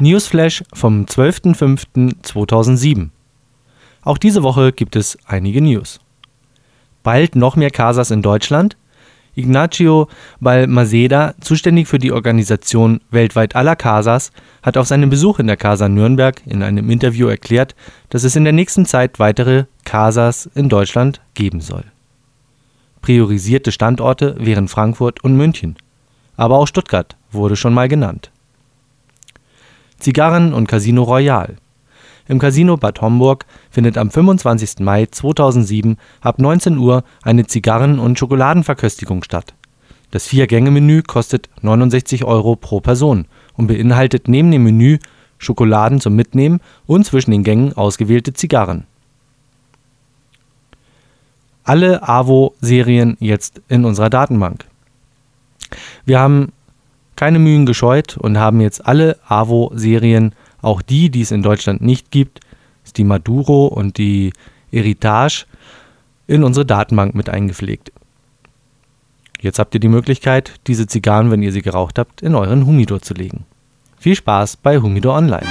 Newsflash vom 12.05.2007. Auch diese Woche gibt es einige News. Bald noch mehr Casas in Deutschland. Ignacio Balmaceda, zuständig für die Organisation weltweit aller Casas, hat auf seinem Besuch in der Casa Nürnberg in einem Interview erklärt, dass es in der nächsten Zeit weitere Casas in Deutschland geben soll. Priorisierte Standorte wären Frankfurt und München. Aber auch Stuttgart wurde schon mal genannt. Zigarren und Casino Royal. Im Casino Bad Homburg findet am 25. Mai 2007 ab 19 Uhr eine Zigarren und Schokoladenverköstigung statt. Das Vier-Gänge-Menü kostet 69 Euro pro Person und beinhaltet neben dem Menü Schokoladen zum Mitnehmen und zwischen den Gängen ausgewählte Zigarren. Alle AWO-Serien jetzt in unserer Datenbank. Wir haben keine Mühen gescheut und haben jetzt alle AWO-Serien auch die, die es in Deutschland nicht gibt, die Maduro und die Heritage, in unsere Datenbank mit eingepflegt. Jetzt habt ihr die Möglichkeit, diese Zigarren, wenn ihr sie geraucht habt, in euren Humidor zu legen. Viel Spaß bei Humidor Online.